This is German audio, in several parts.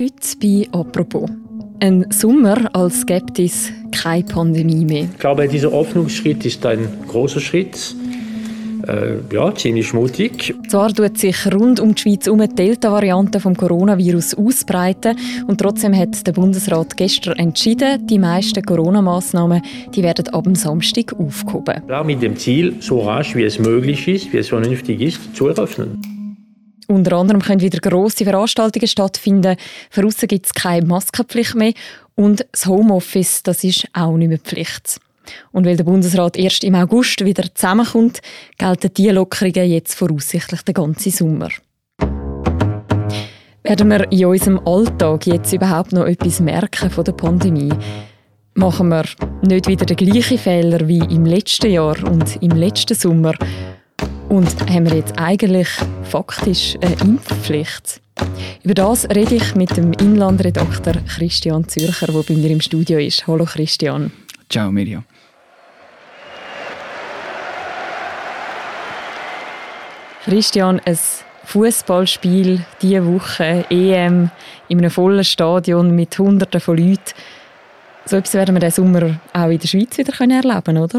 Heute bei «Apropos». Ein Sommer als Skeptis, keine Pandemie mehr. Ich glaube, dieser Öffnungsschritt ist ein großer Schritt. Äh, ja, ziemlich mutig. Zwar tut sich rund um die Schweiz um die Delta-Variante vom Coronavirus ausbreiten und trotzdem hat der Bundesrat gestern entschieden, die meisten Corona-Massnahmen die werden ab dem Samstag aufgehoben. Ja, mit dem Ziel, so rasch wie es möglich ist, wie es vernünftig ist, zu eröffnen. Unter anderem können wieder grosse Veranstaltungen stattfinden. Für aussen gibt es keine Maskenpflicht mehr. Und das Homeoffice, das ist auch nicht mehr Pflicht. Und weil der Bundesrat erst im August wieder zusammenkommt, gelten diese Lockerungen jetzt voraussichtlich den ganzen Sommer. Werden wir in unserem Alltag jetzt überhaupt noch etwas merken von der Pandemie? Machen wir nicht wieder den gleichen Fehler wie im letzten Jahr und im letzten Sommer? Und haben wir jetzt eigentlich faktisch eine Impfpflicht? Über das rede ich mit dem Inlandredakteur Christian Zürcher, der bei mir im Studio ist. Hallo Christian. Ciao Miriam. Christian, ein Fußballspiel diese Woche, EM, in einem vollen Stadion mit Hunderten von Leuten. So etwas werden wir diesen Sommer auch in der Schweiz wieder erleben können, oder?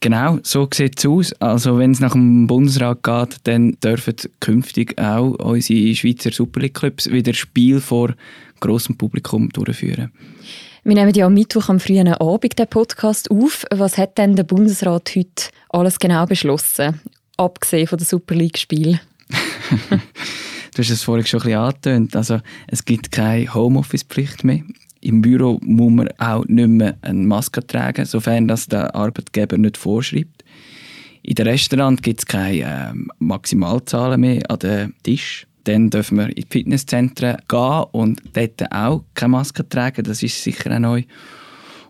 Genau, so sieht es aus. Also wenn es nach dem Bundesrat geht, dann dürfen künftig auch unsere Schweizer Super League Clubs wieder Spiel vor grossem Publikum durchführen. Wir nehmen ja am Mittwoch am frühen Abend den Podcast auf. Was hat denn der Bundesrat heute alles genau beschlossen, abgesehen von der Super League Spiel? du hast es vorhin schon ein bisschen angetönt. Also es gibt keine Homeoffice-Pflicht mehr. Im Büro muss man auch nicht mehr eine Maske tragen, sofern das der Arbeitgeber nicht vorschreibt. In den Restaurant gibt es keine äh, Maximalzahlen mehr an den Tisch. Dann dürfen wir in die Fitnesszentren gehen und dort auch keine Maske tragen. Das ist sicher auch neu.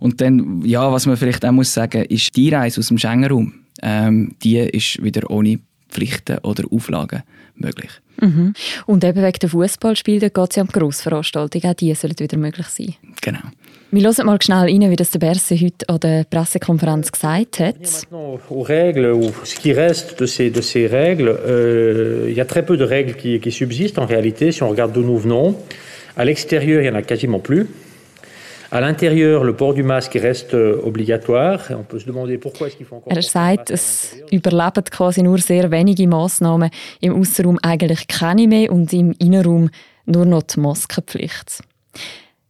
Und dann, ja, was man vielleicht auch muss sagen, ist die Reise aus dem Schengen-Raum. Ähm, die ist wieder ohne Pflichten oder Auflagen möglich. Mhm. Und eben wegen der Fußballspiele geht es ja um Grossveranstaltungen, auch die sollen wieder möglich sein. Genau. Wir hören mal schnell rein, wie das der Berse heute an der Pressekonferenz gesagt hat. Aux règles, ou ce qui reste de ces, de ces règles, euh, il y a très peu de règles qui, qui subsistent en réalité si on regarde d'où nous venons. À l'extérieur, il n'y en a quasiment plus. À l'intérieur, le port du masque reste euh, obligatoire. On peut se demander pourquoi est-ce qu'il faut encore. Er sagt, es überleben quasi nur sehr wenige Massnahmen. Im Außenraum eigentlich keine mehr und im Innenraum nur noch die Maskenpflicht.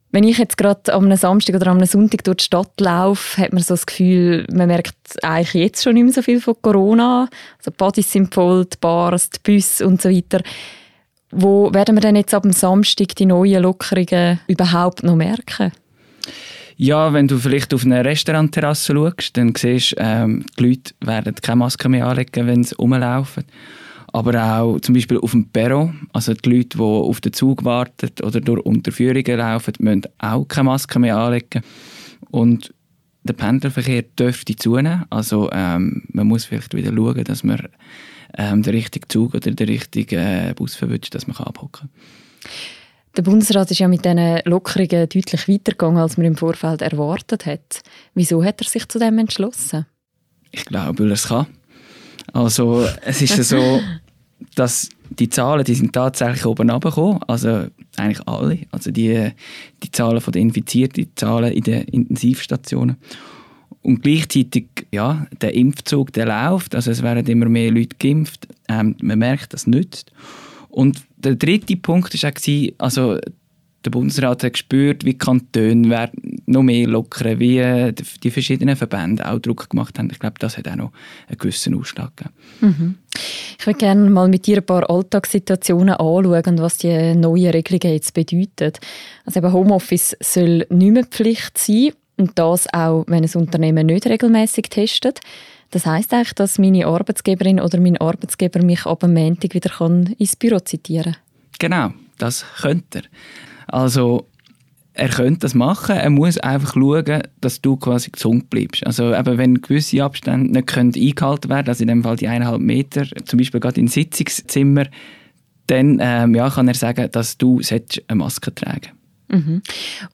Wenn ich jetzt gerade am Samstag oder am Sonntag durch die Stadt laufe, hat man so das Gefühl, man merkt eigentlich jetzt schon nicht mehr so viel von Corona. Also die Partys sind voll, die Bars, die Busse und so weiter. Wo werden wir denn jetzt ab dem Samstag die neuen Lockerungen überhaupt noch merken? Ja, wenn du vielleicht auf eine Restaurantterrasse schaust, dann siehst du, ähm, die Leute werden keine Maske mehr anlegen, wenn sie rumlaufen. Aber auch zum Beispiel auf dem Perro, also die Leute, die auf den Zug warten oder durch Unterführungen laufen, müssen auch keine Maske mehr anlegen. Und der Pendlerverkehr dürfte zunehmen. Also ähm, man muss vielleicht wieder schauen, dass man ähm, den richtigen Zug oder den richtigen äh, Bus verwünscht, dass man abhocken kann. Der Bundesrat ist ja mit diesen Lockerungen deutlich weitergegangen, als man im Vorfeld erwartet hat. Wieso hat er sich zu dem entschlossen? Ich glaube, weil er es kann. Also es ist ja so, dass die Zahlen, die sind tatsächlich oben runtergekommen, also eigentlich alle, also die, die Zahlen von den Infizierten, die Zahlen in den Intensivstationen. Und gleichzeitig, ja, der Impfzug, der läuft, also es werden immer mehr Leute geimpft, ähm, man merkt, das nützt. Und der dritte Punkt war auch, also der Bundesrat hat gespürt, wie die Kantone noch mehr lockern, wie die verschiedenen Verbände auch Druck gemacht haben. Ich glaube, das hat auch noch einen gewissen Ausschlag gegeben. Mhm. Ich würde gerne mal mit dir ein paar Alltagssituationen anschauen, was die neuen Regelungen jetzt bedeuten. Also eben Homeoffice soll nicht mehr Pflicht sein und das auch, wenn ein Unternehmen nicht regelmäßig testet. Das heißt eigentlich, dass meine Arbeitsgeberin oder mein Arbeitsgeber mich ab dem Montag wieder ins Büro zitieren kann? Genau, das könnte er. Also er könnte das machen, er muss einfach schauen, dass du quasi gesund bleibst. Also eben, wenn gewisse Abstände nicht können eingehalten werden, also in dem Fall die eineinhalb Meter, zum Beispiel gerade im Sitzungszimmer, dann ähm, ja, kann er sagen, dass du eine Maske tragen solltest. Mhm.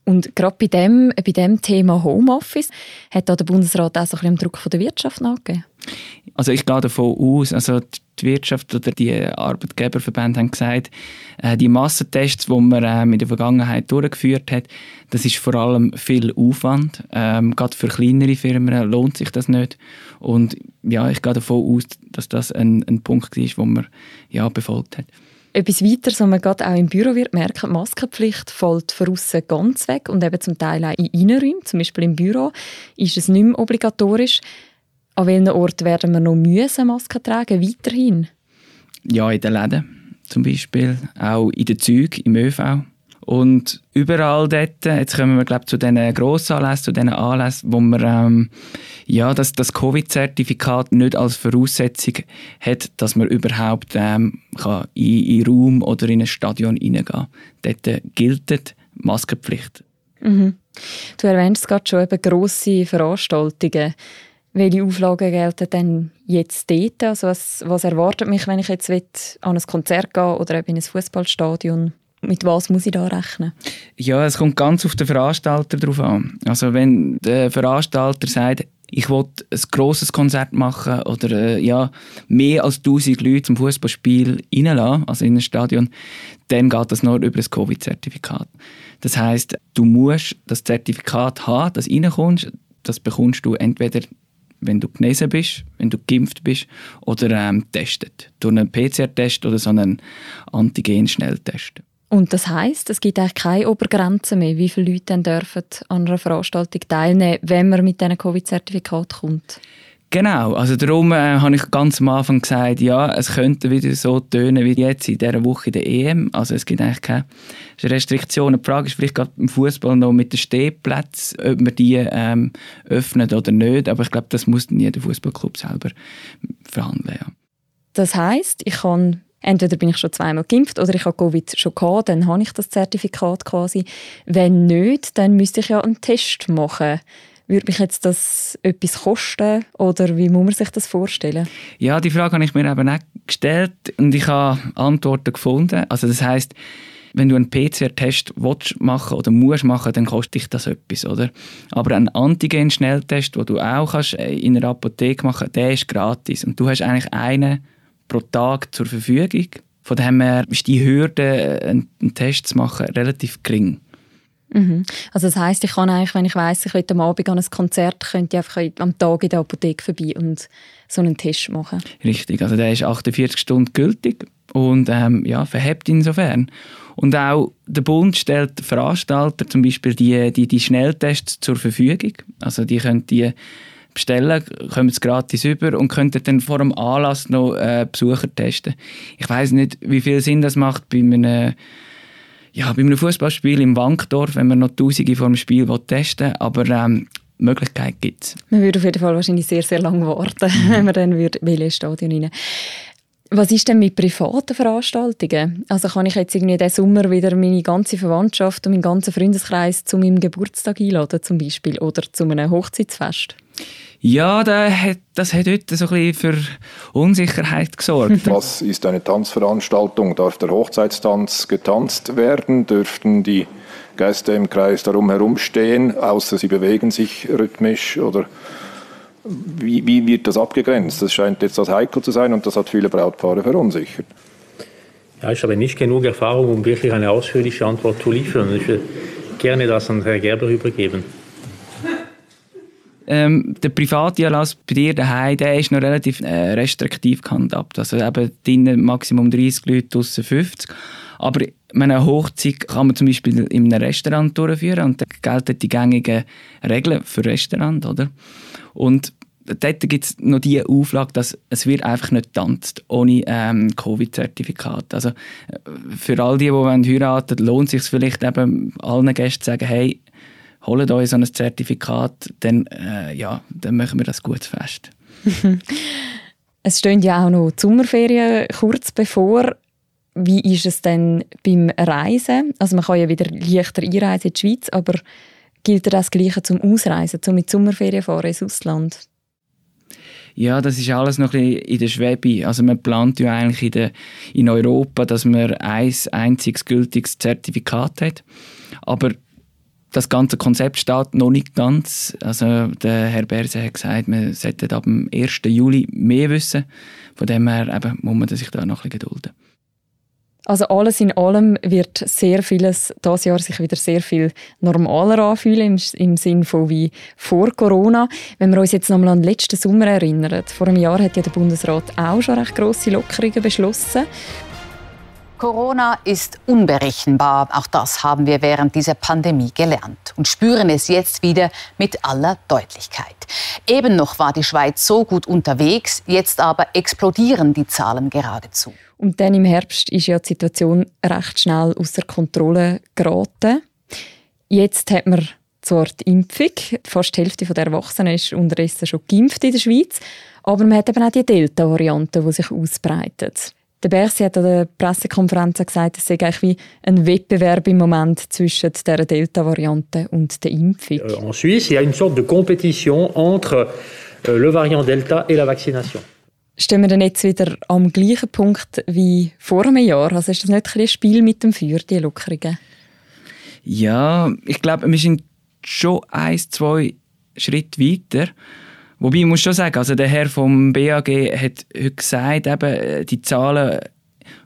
Und gerade bei dem, bei dem Thema Homeoffice hat da der Bundesrat auch so ein bisschen Druck von der Wirtschaft nachgegeben? Also ich gehe davon aus, also die Wirtschaft oder die Arbeitgeberverbände haben gesagt, äh, die Massentests, die man äh, in der Vergangenheit durchgeführt hat, das ist vor allem viel Aufwand. Ähm, gerade für kleinere Firmen lohnt sich das nicht. Und ja, ich gehe davon aus, dass das ein, ein Punkt ist, wo man ja befolgt hat. Etwas weiter, was man gerade auch im Büro wird merken, die Maskenpflicht fällt von außen ganz weg und eben zum Teil auch in Innenräumen, zum Beispiel im Büro, ist es nicht mehr obligatorisch. An welchen Ort werden wir noch müssen Masken tragen, weiterhin? Ja, in den Läden zum Beispiel, auch in den Zügen, im ÖV. Und überall dort, jetzt kommen wir glaube zu diesen Grossanlässen, zu diesen Anlässen, wo man ähm, ja, dass das Covid-Zertifikat nicht als Voraussetzung hat, dass man überhaupt ähm, kann in, in einen Raum oder in ein Stadion hineingehen kann. Dort gilt Maskenpflicht. Mhm. Du erwähnst gerade schon eben grosse Veranstaltungen. Welche Auflagen gelten denn jetzt dort? Also was, was erwartet mich, wenn ich jetzt an ein Konzert gehe oder eben in ein Fußballstadion? Mit was muss ich da rechnen? Ja, es kommt ganz auf den Veranstalter drauf an. Also wenn der Veranstalter sagt, ich will ein grosses Konzert machen oder äh, ja, mehr als 1000 Leute zum Fußballspiel reinlassen, also in ein Stadion, dann geht das nur über das Covid-Zertifikat. Das heißt, du musst das Zertifikat haben, das reinkommst. Das bekommst du entweder wenn du genesen bist, wenn du geimpft bist oder ähm, testet. Durch einen PCR-Test oder so einen Antigen-Schnelltest. Und das heißt, es gibt eigentlich keine Obergrenze mehr, wie viele Leute dann dürfen an einer Veranstaltung teilnehmen, wenn man mit diesem Covid-Zertifikat kommt. Genau, also darum äh, habe ich ganz am Anfang gesagt, ja, es könnte wieder so tönen wie jetzt in dieser Woche in der EM. Also es gibt eigentlich keine Restriktionen. Die Frage ist vielleicht gerade im Fußball noch mit den Stehplätzen, ob man die ähm, öffnet oder nicht. Aber ich glaube, das muss dann jeder Fußballclub selber verhandeln. Ja. Das heißt, ich kann entweder bin ich schon zweimal geimpft oder ich habe Covid schon gehabt, dann habe ich das Zertifikat quasi. Wenn nicht, dann müsste ich ja einen Test machen. Würde mich jetzt das etwas kosten oder wie muss man sich das vorstellen? Ja, die Frage habe ich mir eben auch gestellt und ich habe Antworten gefunden. Also das heißt, wenn du einen PCR-Test machen oder musst machen, dann kostet dich das etwas, oder? Aber ein Antigen-Schnelltest, den du auch kannst äh, in einer Apotheke machen, der ist gratis und du hast eigentlich einen pro Tag zur Verfügung. Von dem her ist die Hürde, einen Test zu machen, relativ gering. Mhm. Also das heißt, ich kann eigentlich, wenn ich weiß, ich will am Abend an ein Konzert, könnte ich einfach am Tag in der Apotheke vorbei und so einen Test machen. Richtig, also der ist 48 Stunden gültig und ähm, ja, verhebt insofern. Und auch der Bund stellt Veranstalter zum Beispiel die, die, die Schnelltests zur Verfügung. Also die können die bestellen, kommen es gratis über und könnten dann vor dem Anlass noch äh, Besucher testen. Ich weiß nicht, wie viel Sinn das macht bei einem ja, bei einem Fußballspiel im Wankdorf, wenn man noch Tausende vor dem Spiel testen will, aber ähm, Möglichkeit gibt es. Man würde auf jeden Fall wahrscheinlich sehr, sehr lange warten, mhm. wenn man dann würde, will ins Stadion rein was ist denn mit privaten Veranstaltungen? Also kann ich jetzt irgendwie diesen Sommer wieder meine ganze Verwandtschaft und meinen ganzen Freundeskreis zu meinem Geburtstag einladen zum Beispiel oder zu einem Hochzeitsfest? Ja, das hat heute so ein bisschen für Unsicherheit gesorgt. Was ist eine Tanzveranstaltung? Darf der Hochzeitstanz getanzt werden? Dürften die Gäste im Kreis darum herumstehen, außer sie bewegen sich rhythmisch? Oder wie, wie wird das abgegrenzt? Das scheint jetzt das heikel zu sein und das hat viele Brautpaare verunsichert. Ja, ich habe nicht genug Erfahrung, um wirklich eine ausführliche Antwort zu liefern. Ich würde gerne das an Herrn Gerber übergeben. Ähm, der private Anlass bei dir daheim, der ist noch relativ äh, restriktiv gehandhabt. Also eben drinnen Maximum 30 Leute, draussen 50. Aber eine Hochzeit kann man zum Beispiel in einem Restaurant durchführen und da gelten die gängigen Regeln für Restaurant, oder? Und dort gibt es noch die Auflage, dass es wird einfach nicht tanzt ohne ähm, Covid-Zertifikat. Also äh, für all die, die heiraten wollen, lohnt es sich vielleicht eben allen Gästen zu sagen, hey, holt euch so ein Zertifikat, dann, äh, ja, dann machen wir das gut fest. es stehen ja auch noch die Sommerferien kurz bevor. Wie ist es denn beim Reisen? Also man kann ja wieder leichter einreisen in die Schweiz, aber gilt das Gleiche zum Ausreisen, zum mit Sommerferien fahren ins Ausland? Ja, das ist alles noch ein bisschen in der Schwebe. Also man plant ja eigentlich in, der, in Europa, dass man ein einziges gültiges Zertifikat hat. Aber das ganze Konzept steht noch nicht ganz. Also der Herr Berse hat gesagt, man sollte ab dem 1. Juli mehr wissen. Von dem her eben, muss man sich da noch ein bisschen gedulden. Also alles in allem wird sehr vieles das Jahr sich wieder sehr viel normaler anfühlen im, im Sinn von wie vor Corona. Wenn wir uns jetzt nochmal an den letzten Sommer erinnern, vor einem Jahr hat ja der Bundesrat auch schon recht grosse Lockerungen beschlossen. Corona ist unberechenbar. Auch das haben wir während dieser Pandemie gelernt und spüren es jetzt wieder mit aller Deutlichkeit. Eben noch war die Schweiz so gut unterwegs, jetzt aber explodieren die Zahlen geradezu. Und dann im Herbst ist ja die Situation recht schnell außer Kontrolle geraten. Jetzt hat man zwar die Impfung, fast die Hälfte der Erwachsenen ist unterdessen schon geimpft in der Schweiz, aber man hat eben auch die Delta-Variante, die sich ausbreitet. Der Bersi hat an der Pressekonferenz gesagt, es sei eigentlich wie ein Wettbewerb im Moment zwischen der Delta-Variante und der Impfung. En Suisse, il y a une sorte de compétition entre euh, le variant Delta et la vaccination. Stehen wir dann jetzt wieder am gleichen Punkt wie vor einem Jahr? Also ist das nicht ein, ein Spiel mit dem Feuer, die Lockerungen? Ja, ich glaube, wir sind schon ein, zwei Schritte weiter. Wobei ich muss schon sagen, also der Herr vom BAG hat heute gesagt, eben die Zahlen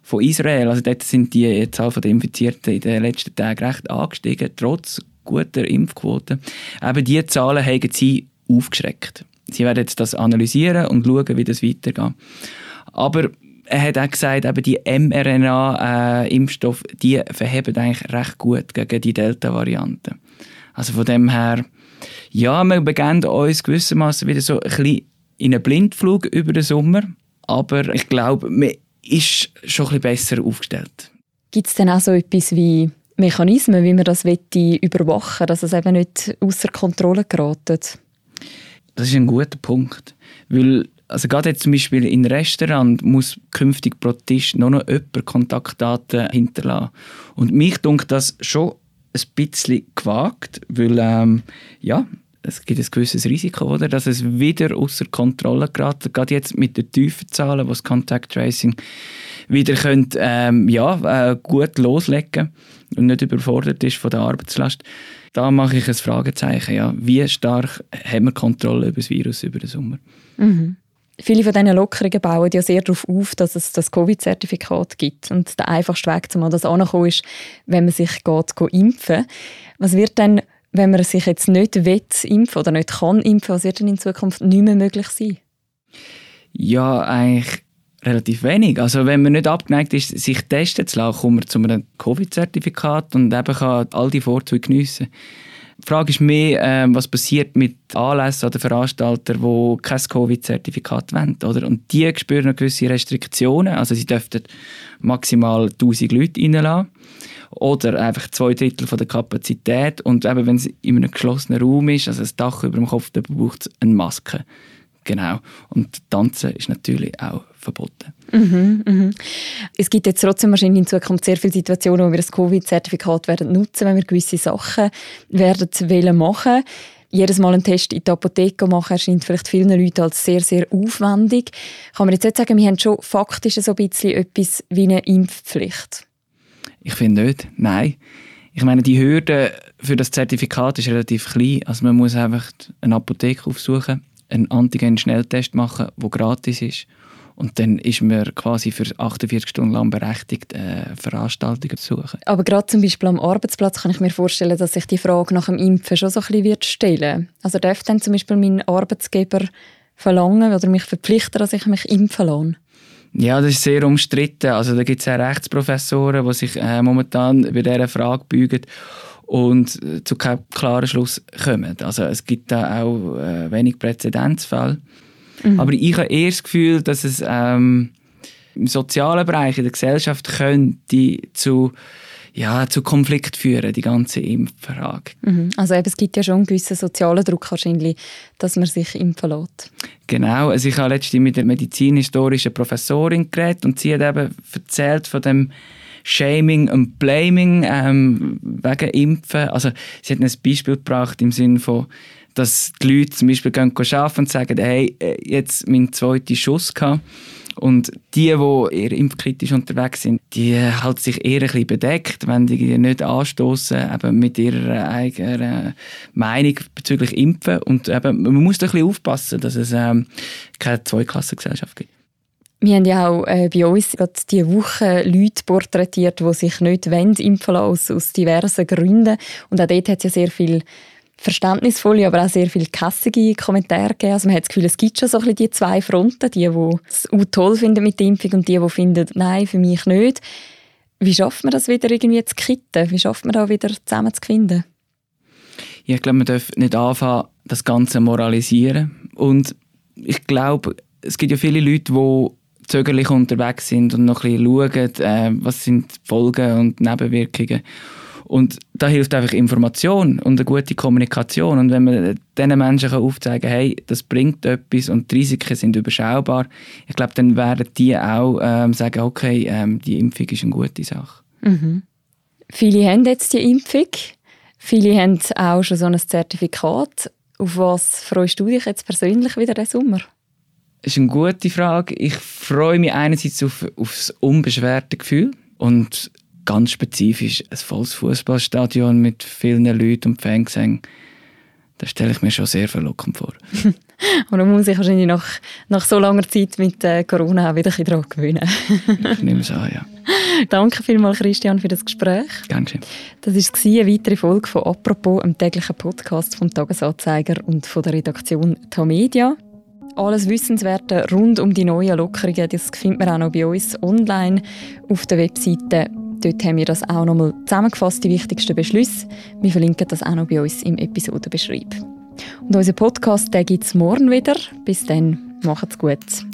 von Israel, also dort sind die Zahl der Infizierten in den letzten Tagen recht angestiegen, trotz guter Impfquote. Eben diese Zahlen haben sie aufgeschreckt. Sie werden jetzt das analysieren und schauen, wie das weitergeht. Aber er hat auch gesagt, eben die mRNA-Impfstoffe, äh, die verheben eigentlich recht gut gegen die Delta-Variante. Also von dem her ja, wir begeben uns gewissermaßen wieder so ein bisschen in einen Blindflug über den Sommer. Aber ich glaube, man ist schon ein bisschen besser aufgestellt. Gibt es denn auch so etwas wie Mechanismen, wie man das überwachen will, dass es eben nicht außer Kontrolle gerät? Das ist ein guter Punkt. Weil, also gerade jetzt zum Beispiel in Restaurant muss künftig pro Tisch nur noch jemand Kontaktdaten hinterlassen. Und mich dunkt das schon ein bisschen gewagt, weil ähm, ja, es gibt ein gewisses Risiko, oder, dass es wieder außer Kontrolle gerät. Gerade jetzt mit den tiefen Zahlen, was Contact Tracing wieder könnt, ähm, ja, äh, gut loslegen und nicht überfordert ist von der Arbeitslast. Da mache ich ein Fragezeichen. Ja. Wie stark haben wir Kontrolle über das Virus über den Sommer? Mhm. Viele von diesen Lockerungen bauen ja sehr darauf auf, dass es das Covid-Zertifikat gibt. Und der einfachste Weg, um an das anzukommen, ist, wenn man sich geht, geht impfen Was wird denn, wenn man sich jetzt nicht will, impfen oder nicht kann impfen, was wird denn in Zukunft nicht mehr möglich sein? Ja, eigentlich relativ wenig. Also wenn man nicht abgeneigt ist, sich testen zu lassen, kommt man zu einem Covid-Zertifikat und eben kann all die Vorzüge geniessen. Die Frage ist mehr, äh, was passiert mit Anlässen oder Veranstaltern, die kein Covid-Zertifikat wollen. Oder? Und die spüren noch gewisse Restriktionen. Also sie dürften maximal 1000 Leute reinlassen oder einfach zwei Drittel von der Kapazität. Und eben, wenn es in einem geschlossenen Raum ist, also das Dach über dem Kopf, dann braucht es eine Maske. Genau. Und Tanzen ist natürlich auch verboten. Mhm, mhm. Es gibt jetzt trotzdem wahrscheinlich in Zukunft sehr viele Situationen, wo wir das Covid-Zertifikat werden nutzen, wenn wir gewisse Sachen werden wollen machen. Jedes Mal einen Test in die Apotheke machen erscheint vielleicht vielen Leuten als sehr, sehr aufwendig. Kann man jetzt nicht sagen, wir haben schon faktisch so ein bisschen etwas wie eine Impfpflicht? Ich finde nicht, nein. Ich meine, die Hürde für das Zertifikat ist relativ klein. Also man muss einfach eine Apotheke aufsuchen, einen Antigen-Schnelltest machen, der gratis ist und dann ist man quasi für 48 Stunden lang berechtigt, äh, Veranstaltungen zu suchen. Aber gerade zum Beispiel am Arbeitsplatz kann ich mir vorstellen, dass sich die Frage nach dem Impfen schon so ein bisschen wird stellen Also darf dann zum Beispiel mein Arbeitsgeber verlangen oder mich verpflichten, dass ich mich impfen lasse? Ja, das ist sehr umstritten. Also da gibt es auch Rechtsprofessoren, die sich äh, momentan bei dieser Frage beugen und äh, zu keinem klaren Schluss kommen. Also es gibt da auch äh, wenig Präzedenzfälle. Mhm. Aber ich habe eher das Gefühl, dass es ähm, im sozialen Bereich, in der Gesellschaft könnte zu ja, zu Konflikt führen, die ganze Impffrage. Mhm. Also eben, es gibt ja schon einen gewissen sozialen Druck wahrscheinlich, dass man sich impfen lässt. Genau, also ich habe letztens mit der medizinhistorischen Professorin geredet und sie hat eben erzählt von dem Shaming und Blaming ähm, wegen Impfen. Also sie hat ein Beispiel gebracht im Sinne von dass die Leute zum Beispiel gehen arbeiten und sagen, hey, äh, jetzt mein zweiter Schuss gehabt. Und die, die eher impfkritisch unterwegs sind, die halten sich eher ein bisschen bedeckt, wenn die nicht anstoßen eben mit ihrer eigenen Meinung bezüglich Impfen. Und eben, man muss da ein bisschen aufpassen, dass es ähm, keine Zweiklassengesellschaft gibt. Wir haben ja auch äh, bei uns gerade diese Woche Leute porträtiert, die sich nicht impfen lassen, aus, aus diversen Gründen. Und auch dort hat es ja sehr viel verständnisvolle, aber auch sehr viele kassige Kommentare gegeben. Also man hat das Gefühl, es gibt schon so ein bisschen die zwei Fronten, die, die es auch toll finden mit der Impfung und die, die finden, nein, für mich nicht. Wie schafft man das wieder irgendwie zu kitten? Wie schafft man da wieder zusammen zu finden? Ja, ich glaube, man darf nicht anfangen, das Ganze moralisieren. Und ich glaube, es gibt ja viele Leute, die zögerlich unterwegs sind und noch ein bisschen schauen, äh, was sind die Folgen und Nebenwirkungen. Und da hilft einfach Information und eine gute Kommunikation. Und wenn man diesen Menschen aufzeigen kann, hey, das bringt etwas und die Risiken sind überschaubar, ich glaube, dann werden die auch ähm, sagen, okay, ähm, die Impfung ist eine gute Sache. Mhm. Viele haben jetzt die Impfung. Viele haben auch schon so ein Zertifikat. Auf was freust du dich jetzt persönlich wieder diesen Sommer? Das ist eine gute Frage. Ich freue mich einerseits auf, auf das unbeschwerte Gefühl und ganz spezifisch ein volles Fußballstadion mit vielen Leuten und Fangesängen. Das stelle ich mir schon sehr verlockend vor. und man muss sich wahrscheinlich nach, nach so langer Zeit mit äh, Corona auch wieder ein daran gewöhnen. ich nehme es an, ja. Danke vielmals, Christian, für das Gespräch. Gerne schön. Das war eine weitere Folge von «Apropos», einem täglichen Podcast vom «Tagesanzeiger» und von der Redaktion «Tamedia». Alles Wissenswerte rund um die neuen Lockerungen, das findet man auch noch bei uns online auf der Webseite Dort haben wir das auch nochmal zusammengefasst, die wichtigsten Beschlüsse. Wir verlinken das auch noch bei uns im Episodenbeschreib. Und unseren Podcast gibt es morgen wieder. Bis dann, macht's gut.